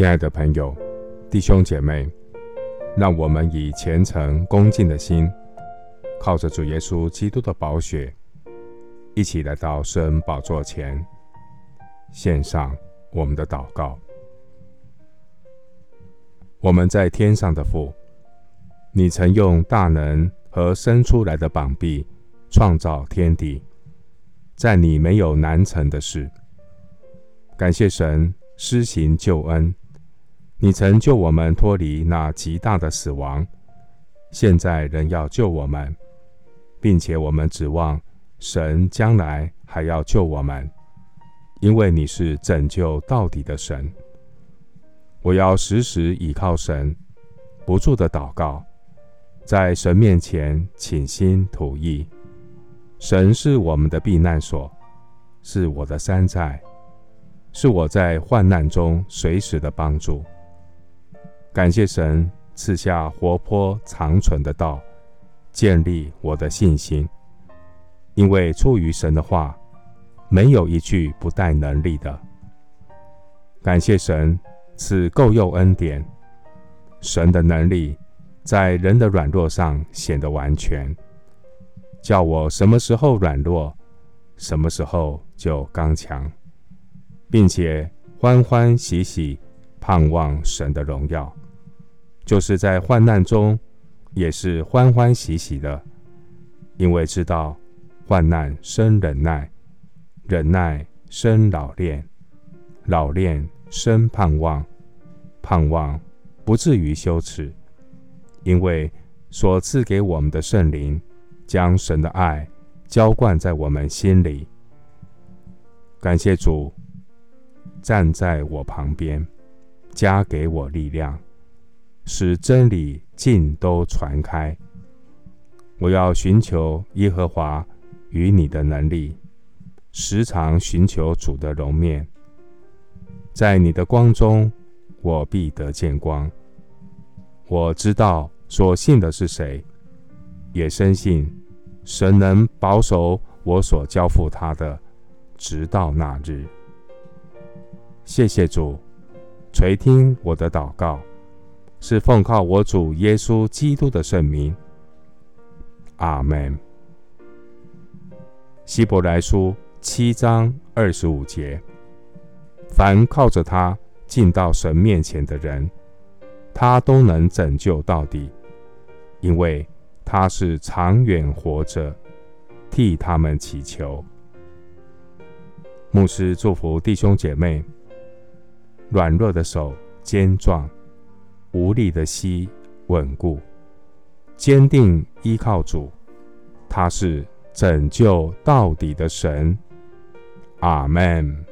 亲爱的朋友、弟兄姐妹，让我们以虔诚恭敬的心，靠着主耶稣基督的宝血，一起来到圣恩宝座前，献上我们的祷告。我们在天上的父，你曾用大能和伸出来的膀臂创造天地，在你没有难成的事。感谢神施行救恩，你曾救我们脱离那极大的死亡，现在仍要救我们，并且我们指望神将来还要救我们，因为你是拯救到底的神。我要时时倚靠神，不住的祷告，在神面前倾心吐意。神是我们的避难所，是我的山寨，是我在患难中随时的帮助。感谢神赐下活泼长存的道，建立我的信心。因为出于神的话，没有一句不带能力的。感谢神。赐够用恩典，神的能力在人的软弱上显得完全，叫我什么时候软弱，什么时候就刚强，并且欢欢喜喜盼望神的荣耀，就是在患难中也是欢欢喜喜的，因为知道患难生忍耐，忍耐生老练，老练生盼望。盼望不至于羞耻，因为所赐给我们的圣灵，将神的爱浇灌在我们心里。感谢主站在我旁边，加给我力量，使真理尽都传开。我要寻求耶和华与你的能力，时常寻求主的容面，在你的光中。我必得见光。我知道所信的是谁，也深信神能保守我所交付他的，直到那日。谢谢主垂听我的祷告，是奉靠我主耶稣基督的圣名。阿门。希伯来书七章二十五节：凡靠着他。进到神面前的人，他都能拯救到底，因为他是长远活着，替他们祈求。牧师祝福弟兄姐妹：软弱的手坚壮，无力的膝稳固，坚定依靠主，他是拯救到底的神。阿门。